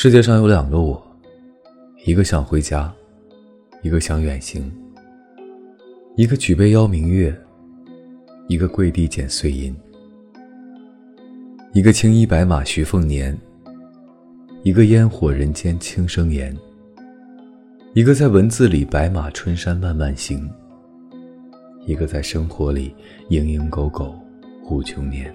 世界上有两个我，一个想回家，一个想远行。一个举杯邀明月，一个跪地捡碎银。一个青衣白马徐凤年，一个烟火人间轻声言。一个在文字里白马春山慢慢行，一个在生活里蝇营狗苟护穷年。